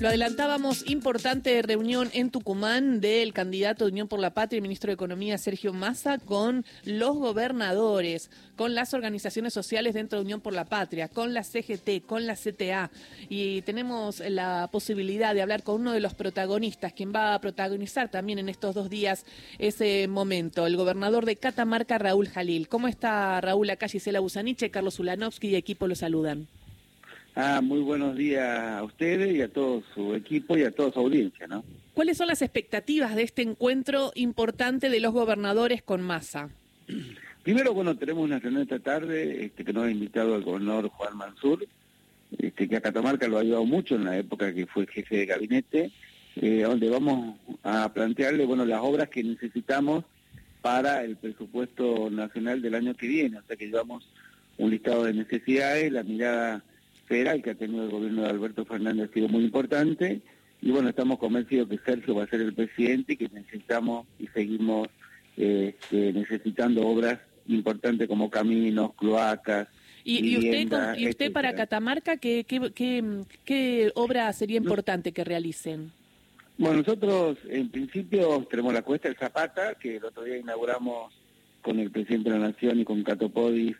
Lo adelantábamos, importante reunión en Tucumán del candidato de Unión por la Patria y ministro de Economía Sergio Massa con los gobernadores, con las organizaciones sociales dentro de Unión por la Patria, con la CGT, con la CTA. Y tenemos la posibilidad de hablar con uno de los protagonistas, quien va a protagonizar también en estos dos días ese momento, el gobernador de Catamarca, Raúl Jalil. ¿Cómo está Raúl acá? Gisela Busaniche, Carlos Ulanovsky y equipo lo saludan. Ah, muy buenos días a ustedes y a todo su equipo y a toda su audiencia, ¿no? ¿Cuáles son las expectativas de este encuentro importante de los gobernadores con Massa? Primero, bueno, tenemos una reunión esta tarde este, que nos ha invitado el gobernador Juan Mansur, este, que a Catamarca lo ha ayudado mucho en la época que fue jefe de gabinete, eh, donde vamos a plantearle, bueno, las obras que necesitamos para el presupuesto nacional del año que viene. O sea que llevamos un listado de necesidades, la mirada federal que ha tenido el gobierno de Alberto Fernández ha sido muy importante y bueno, estamos convencidos que Sergio va a ser el presidente y que necesitamos y seguimos este, necesitando obras importantes como caminos, cloacas. ¿Y, usted, ¿y usted para Catamarca qué, qué, qué, qué obra sería importante que realicen? Bueno, nosotros en principio tenemos la cuesta del Zapata, que el otro día inauguramos con el presidente de la Nación y con Catopodis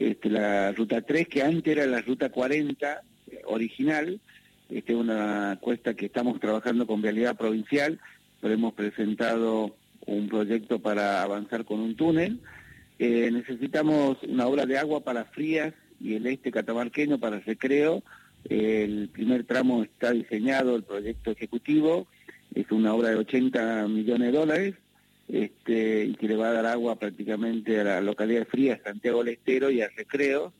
este, la ruta 3, que antes era la ruta 40 eh, original, este, una cuesta que estamos trabajando con Vialidad Provincial, pero hemos presentado un proyecto para avanzar con un túnel. Eh, necesitamos una obra de agua para Frías y el este catamarqueño para recreo. el primer tramo está diseñado, el proyecto ejecutivo, es una obra de 80 millones de dólares este, y que le va a dar agua prácticamente a la localidad de Frías, Santiago del y a Recreo.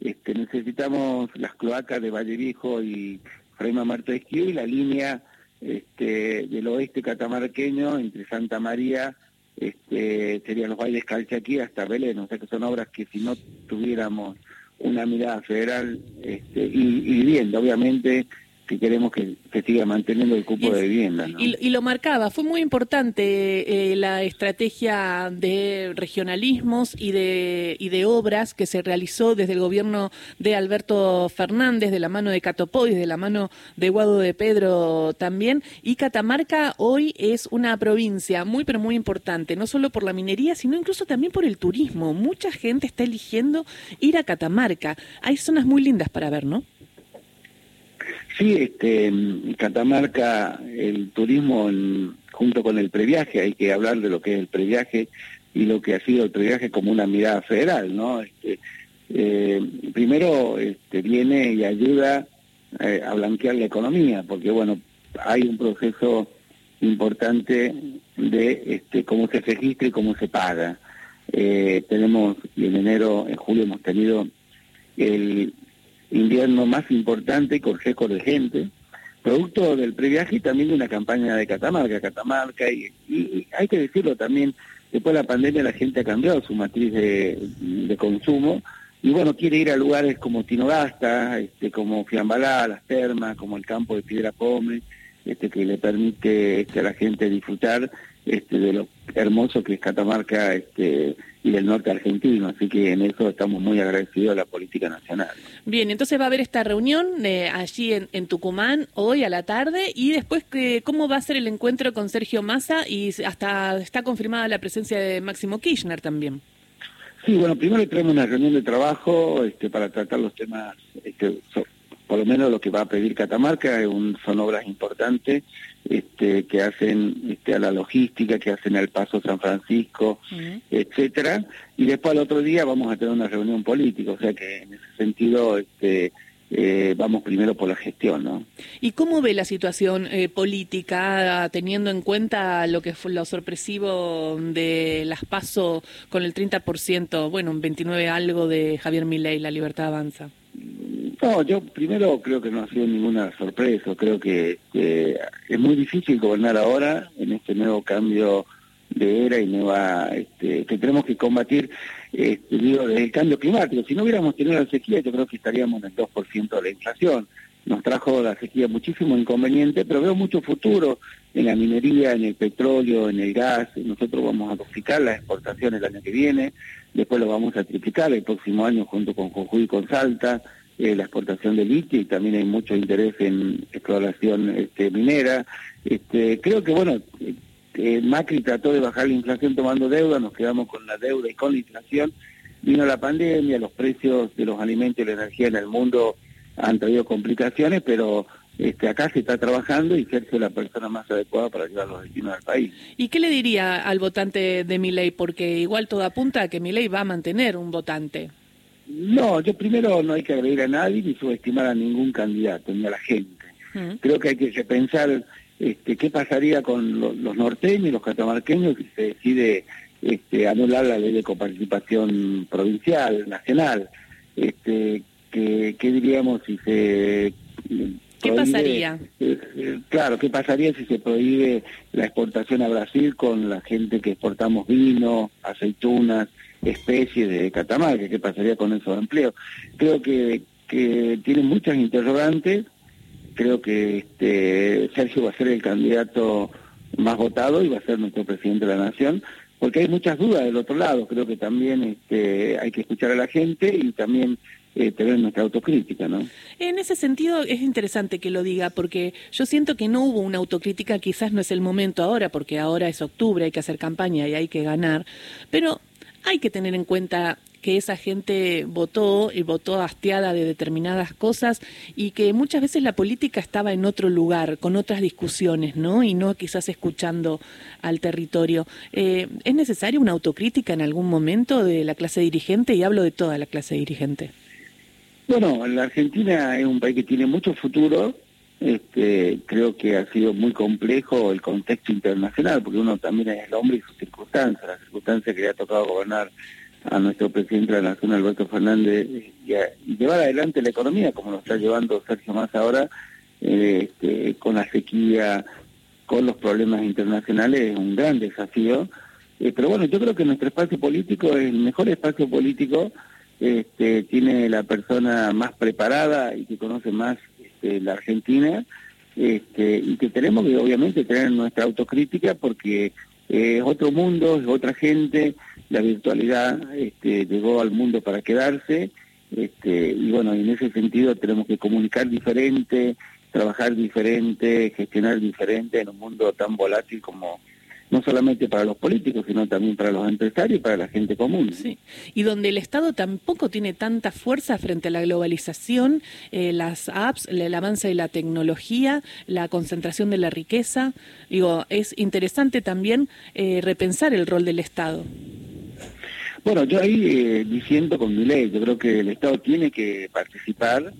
Este, necesitamos las cloacas de Valle Viejo y Fraima Marto Esquío y la línea este, del oeste catamarqueño entre Santa María, este, serían los bailes Calchaquí hasta Belén, o sea que son obras que si no tuviéramos una mirada federal este, y, y vivienda, obviamente que queremos que, siga manteniendo el cupo de vivienda. Y, lo marcaba, fue muy importante eh, la estrategia de regionalismos y de, y de obras que se realizó desde el gobierno de Alberto Fernández, de la mano de Catopodis, de la mano de Guado de Pedro también. Y Catamarca hoy es una provincia muy, pero muy importante, no solo por la minería, sino incluso también por el turismo. Mucha gente está eligiendo ir a Catamarca. Hay zonas muy lindas para ver, ¿no? Sí, este, Catamarca el turismo junto con el previaje, hay que hablar de lo que es el previaje y lo que ha sido el previaje como una mirada federal, ¿no? Este, eh, primero este, viene y ayuda eh, a blanquear la economía, porque bueno, hay un proceso importante de este, cómo se registra y cómo se paga. Eh, tenemos, en enero, en julio hemos tenido el invierno más importante con récord de gente, producto del previaje y también de una campaña de Catamarca, Catamarca, y, hay que decirlo también, después de la pandemia la gente ha cambiado su matriz de, consumo, y bueno, quiere ir a lugares como Tinogasta, este, como Fiambalá, las termas, como el campo de Piedra Pome, este, que le permite este, a la gente disfrutar este, de lo hermoso que es Catamarca este, y del norte argentino, así que en eso estamos muy agradecidos a la política nacional. Bien, entonces va a haber esta reunión eh, allí en, Tucumán hoy a la tarde y después cómo va a ser el encuentro con Sergio Massa y hasta está confirmada la presencia de Máximo Kirchner también. Sí, bueno, primero traemos una reunión de trabajo este, para tratar los temas este, por lo menos lo que va a pedir Catamarca son obras importantes este, que hacen este, a la logística, que hacen al Paso San Francisco, etcétera. Y después al otro día vamos a tener una reunión política, o sea que en ese sentido este, eh, vamos primero por la gestión, ¿no? ¿Y cómo ve la situación eh, política, teniendo en cuenta lo que fue lo sorpresivo de las PASO con el 30%, bueno, un 29 algo de Javier Milei, La Libertad Avanza? No, yo primero creo que no ha sido ninguna sorpresa, creo que, es muy difícil gobernar ahora en este nuevo cambio de era y nueva este, que tenemos que combatir este, el cambio climático. Si no hubiéramos tenido la sequía, yo creo que estaríamos en el 2% de la inflación. Nos trajo la sequía muchísimo inconveniente, pero veo mucho futuro en la minería, en el petróleo, en el gas. Nosotros vamos a duplicar las exportaciones el año que viene, después lo vamos a triplicar el próximo año junto con Jujuy y con Salta eh, la exportación de litio y también hay mucho interés en exploración este, minera. Este, creo que, bueno, eh, Macri trató de bajar la inflación tomando deuda, nos quedamos con la deuda y con la inflación. Vino la pandemia, los precios de los alimentos y la energía en el mundo han traído complicaciones, pero este, acá se está trabajando y Sergio es la persona más adecuada para ayudar a los destinos del país. ¿Y qué le diría al votante de Milei? Porque igual todo apunta a que Milei va a mantener un votante. No, yo primero no hay que agredir a nadie ni subestimar a ningún candidato ni a la gente. Mm. Creo que hay que pensar este, qué pasaría con los norteños y los catamarqueños si se decide este, anular la ley de coparticipación provincial, nacional. Este, ¿qué, diríamos si se... ¿Qué pasaría? Eh, claro, ¿qué pasaría si se prohíbe la exportación a Brasil con la gente que exportamos vino, aceitunas, especies de Catamarca? ¿Qué pasaría con esos empleos? Creo que, que tiene muchas interrogantes. Creo que este, Sergio va a ser el candidato más votado y va a ser nuestro presidente de la Nación porque hay muchas dudas del otro lado. Creo que también este, hay que escuchar a la gente y también eh, tener nuestra autocrítica, ¿no? En ese sentido es interesante que lo diga, porque yo siento que no hubo una autocrítica, quizás no es el momento ahora, porque ahora es octubre, hay que hacer campaña y hay que ganar, pero hay que tener en cuenta que esa gente votó y votó hastiada de determinadas cosas y que muchas veces la política estaba en otro lugar, con otras discusiones, ¿no? Y no quizás escuchando al territorio. Eh, ¿Es necesaria una autocrítica en algún momento de la clase dirigente? Y hablo de toda la clase dirigente. Bueno, la Argentina es un país que tiene mucho futuro. Este, creo que ha sido muy complejo el contexto internacional, porque uno también es el hombre y sus circunstancias, las circunstancias que le ha tocado gobernar a nuestro presidente de la Nación, Alberto Fernández, y, llevar adelante la economía, como lo está llevando Sergio Más ahora, eh, este, con la sequía, con los problemas internacionales, es un gran desafío. Eh, pero bueno, yo creo que nuestro espacio político es el mejor espacio político, este, tiene la persona más preparada y que conoce más este, la Argentina, este, y que tenemos que obviamente tener nuestra autocrítica porque es otro mundo, es otra gente, la virtualidad llegó al mundo para quedarse y bueno, en ese sentido tenemos que comunicar diferente, trabajar diferente, gestionar diferente en un mundo tan volátil como no solamente para los políticos, sino también para los empresarios y para la gente común. Sí, y donde el Estado tampoco tiene tanta fuerza frente a la globalización, eh, las apps, el avance de la tecnología, la concentración de la riqueza, digo, es interesante también eh, repensar el rol del Estado. Bueno, yo ahí eh, diciendo con mi ley, yo creo que el Estado tiene que participar,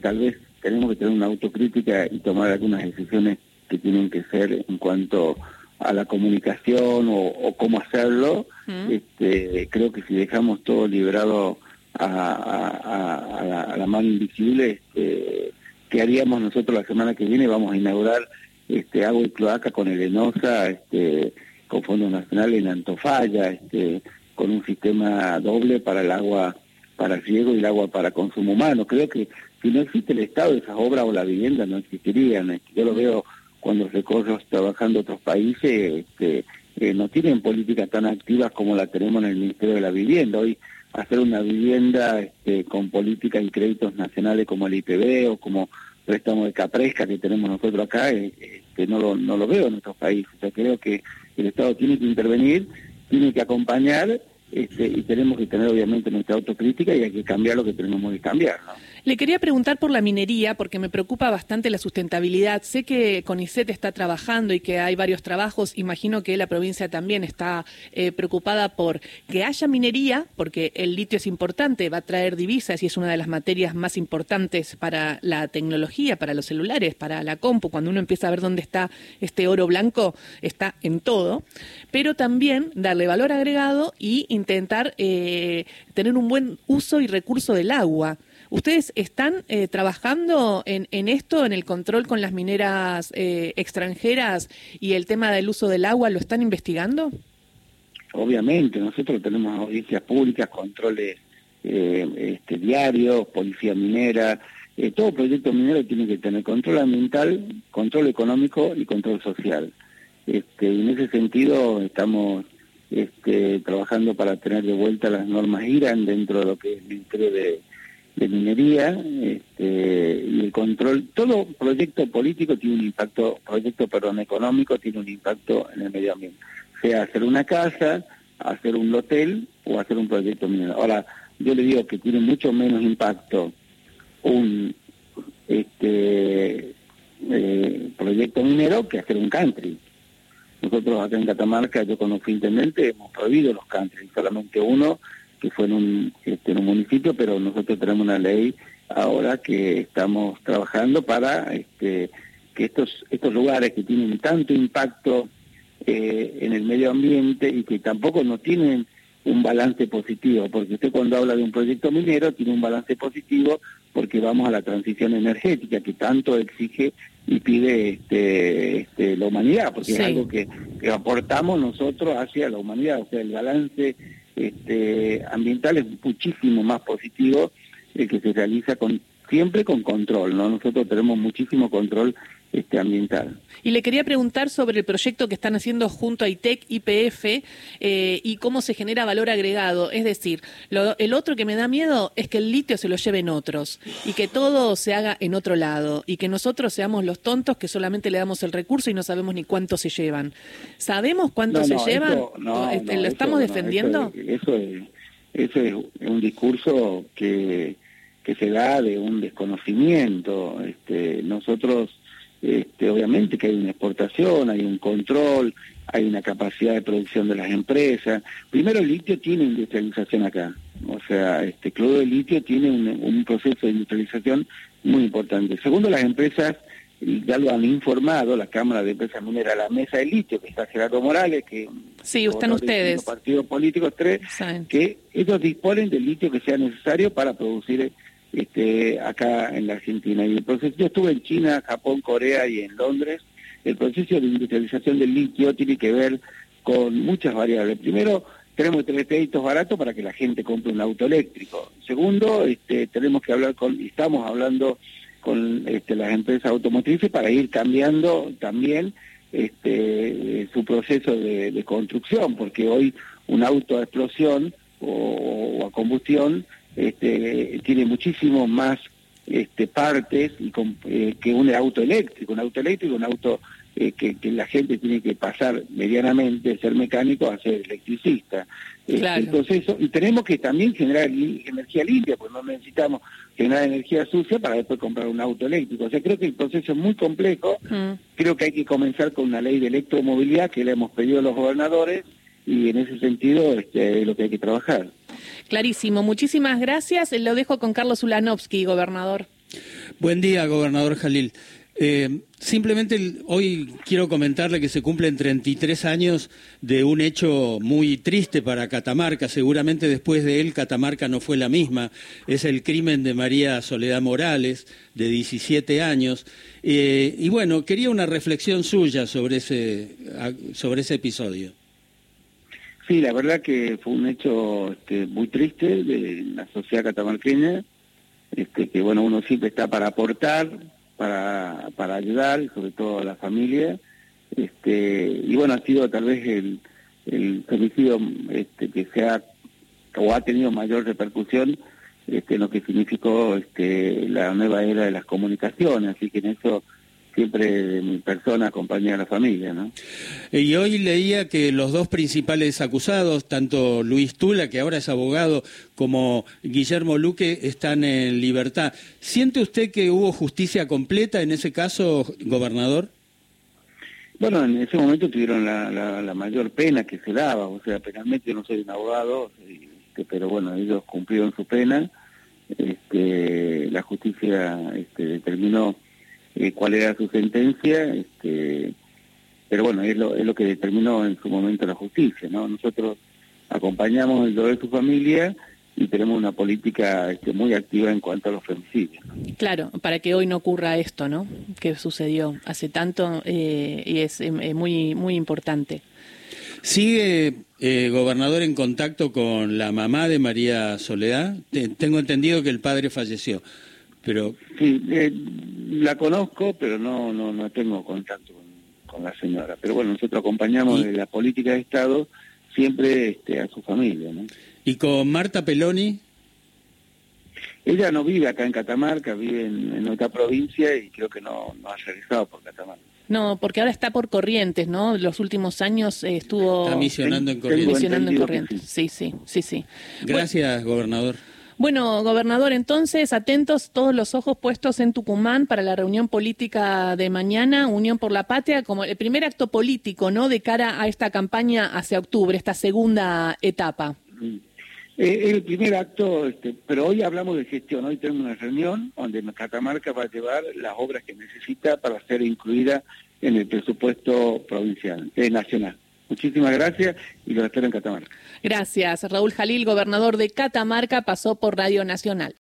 tal vez tenemos que tener una autocrítica y tomar algunas decisiones que tienen que ser en cuanto a la comunicación o, cómo hacerlo. este, creo que si dejamos todo liberado a, la, mano invisible, este, ¿qué haríamos nosotros la semana que viene? Vamos a inaugurar este, agua y cloaca con el ENOSA, este, con Fondo Nacional en Antofalla, este, con un sistema doble para el agua para riego y el agua para consumo humano. Creo que si no existe el Estado, esas obras o la vivienda no existirían. Yo lo veo cuando recorro trabajando otros países, este, eh, no tienen políticas tan activas como la tenemos en el Ministerio de la Vivienda. Hoy hacer una vivienda este, con políticas y créditos nacionales como el IPB o como préstamo de Capresca que tenemos nosotros acá, eh, este, no, lo, no lo veo en otros países. O sea, creo que el Estado tiene que intervenir tiene que acompañar este, y tenemos que tener obviamente nuestra autocrítica y hay que cambiar lo que tenemos que cambiar. Le quería preguntar por la minería, porque me preocupa bastante la sustentabilidad. Sé que CONICET está trabajando y que hay varios trabajos. Imagino que la provincia también está eh, preocupada por que haya minería, porque el litio es importante, va a traer divisas y es una de las materias más importantes para la tecnología, para los celulares, para la compu. Cuando uno empieza a ver dónde está este oro blanco, está en todo. Pero también darle valor agregado y intentar eh, tener un buen uso y recurso del agua. ¿Ustedes están eh, trabajando en, esto, en el control con las mineras eh, extranjeras y el tema del uso del agua? ¿Lo están investigando? Obviamente, nosotros tenemos audiencias públicas, controles eh, este, diarios, policía minera. todo proyecto minero tiene que tener control ambiental, control económico y control social. Este, en ese sentido estamos este, trabajando para tener de vuelta las normas IRAN dentro de lo que es el Ministerio de de minería este, y el control. Todo proyecto político tiene un impacto, proyecto, perdón, económico tiene un impacto en el medio ambiente. Sea hacer una casa, hacer un hotel o hacer un proyecto minero. Ahora, yo le digo que tiene mucho menos impacto un este eh, proyecto minero que hacer un country. Nosotros acá en Catamarca, yo cuando fui intendente, hemos prohibido los country, solamente uno que fue en un, este, en un municipio, pero nosotros tenemos una ley ahora que estamos trabajando para este, que estos, estos lugares que tienen tanto impacto eh, en el medio ambiente y que tampoco no tienen un balance positivo, porque usted cuando habla de un proyecto minero tiene un balance positivo porque vamos a la transición energética que tanto exige y pide este, este, la humanidad, porque es algo que, que aportamos nosotros hacia la humanidad, o sea, el balance este, ambiental es muchísimo más positivo el que se realiza con siempre con control, ¿no? Nosotros tenemos muchísimo control este, ambiental. Y le quería preguntar sobre el proyecto que están haciendo junto a ITEC, IPF, eh, y cómo se genera valor agregado. Es decir, el otro que me da miedo es que el litio se lo lleven otros y que todo se haga en otro lado y que nosotros seamos los tontos que solamente le damos el recurso y no sabemos ni cuánto se llevan. ¿Sabemos cuánto se llevan? Este, ¿Lo estamos defendiendo? Eso, es, eso es un discurso que que se da de un desconocimiento. Este, nosotros, este, obviamente que hay una exportación, hay un control, hay una capacidad de producción de las empresas. Primero, el litio tiene industrialización acá. O sea, este clodo de litio tiene un, proceso de industrialización muy importante. Segundo, las empresas ya lo han informado, la Cámara de Empresas Mineras, la Mesa de Litio, que está Gerardo Morales, que sí, están ustedes. Los partidos políticos tres, que ellos disponen del litio que sea necesario para producir este, acá en la Argentina. Y el proceso, yo estuve en China, Japón, Corea y en Londres. El proceso de industrialización del litio tiene que ver con muchas variables. Primero, tenemos que tener créditos baratos para que la gente compre un auto eléctrico. Segundo, este, tenemos que hablar con, y estamos hablando con este, las empresas automotrices para ir cambiando también este, su proceso de, construcción, porque hoy un auto a explosión o a combustión este, tiene muchísimo más este, partes y eh, que un auto eléctrico. Un auto eléctrico, un auto eh, que, la gente tiene que pasar medianamente de ser mecánico a ser electricista. Este, el proceso, y tenemos que también generar energía limpia, pues no necesitamos generar energía sucia para después comprar un auto eléctrico. O sea, creo que el proceso es muy complejo. Mm. Creo que hay que comenzar con una ley de electromovilidad que le hemos pedido a los gobernadores y en ese sentido este, es lo que hay que trabajar. Clarísimo. Muchísimas gracias. Lo dejo con Carlos Ulanovsky, gobernador. Buen día, gobernador Jalil. Eh, simplemente hoy quiero comentarle que se cumplen 33 años de un hecho muy triste para Catamarca. Seguramente después de él Catamarca no fue la misma. Es el crimen de María Soledad Morales, de 17 años. Eh, y bueno, quería una reflexión suya sobre ese, sobre ese episodio. Sí, la verdad que fue un hecho este, muy triste de la sociedad catamarqueña, este, que bueno, uno siempre está para aportar, para, para ayudar, sobre todo a la familia, este, y bueno, ha sido tal vez el, el que se ha, o ha tenido mayor repercusión en lo que significó la nueva era de las comunicaciones, así que en eso siempre mi persona acompaña a la familia. ¿no? Y hoy leía que los dos principales acusados, tanto Luis Tula, que ahora es abogado, como Guillermo Luque, están en libertad. ¿Siente usted que hubo justicia completa en ese caso, gobernador? Bueno, en ese momento tuvieron la, la, mayor pena que se daba, o sea, penalmente yo no soy un abogado, este, pero bueno, ellos cumplieron su pena, este, la justicia este, determinó eh, cuál era su sentencia, este, pero bueno, es lo, es lo que determinó en su momento la justicia, ¿no? Nosotros acompañamos el dolor de su familia y tenemos una política este, muy activa en cuanto a los femicidios. Claro, para que hoy no ocurra esto, ¿no? Que sucedió hace tanto eh, y es eh, muy muy importante. ¿Sigue, eh, gobernador, en contacto con la mamá de María Soledad? tengo entendido que el padre falleció. Pero... Sí, eh, la conozco, pero no, no, no tengo contacto con, la señora. Pero bueno, nosotros acompañamos de la política de Estado siempre este, a su familia. ¿no? ¿Y con Marta Peloni? Ella no vive acá en Catamarca, vive en, otra provincia y creo que no, no ha regresado por Catamarca. No, porque ahora está por Corrientes, ¿no? Los últimos años eh, estuvo... Está misionando en Corrientes. Misionando en Corrientes, sí, sí, sí, sí. Gracias, gobernador. Bueno, gobernador, entonces atentos todos los ojos puestos en Tucumán para la reunión política de mañana, Unión por la Patria, como el primer acto político, ¿no? De cara a esta campaña hacia octubre, esta segunda etapa. Eh, el primer acto, este, pero hoy hablamos de gestión, hoy tenemos una reunión donde Catamarca va a llevar las obras que necesita para ser incluida en el presupuesto provincial, eh, nacional. Muchísimas gracias y lo espero en Catamarca. Gracias. Raúl Jalil, gobernador de Catamarca, pasó por Radio Nacional.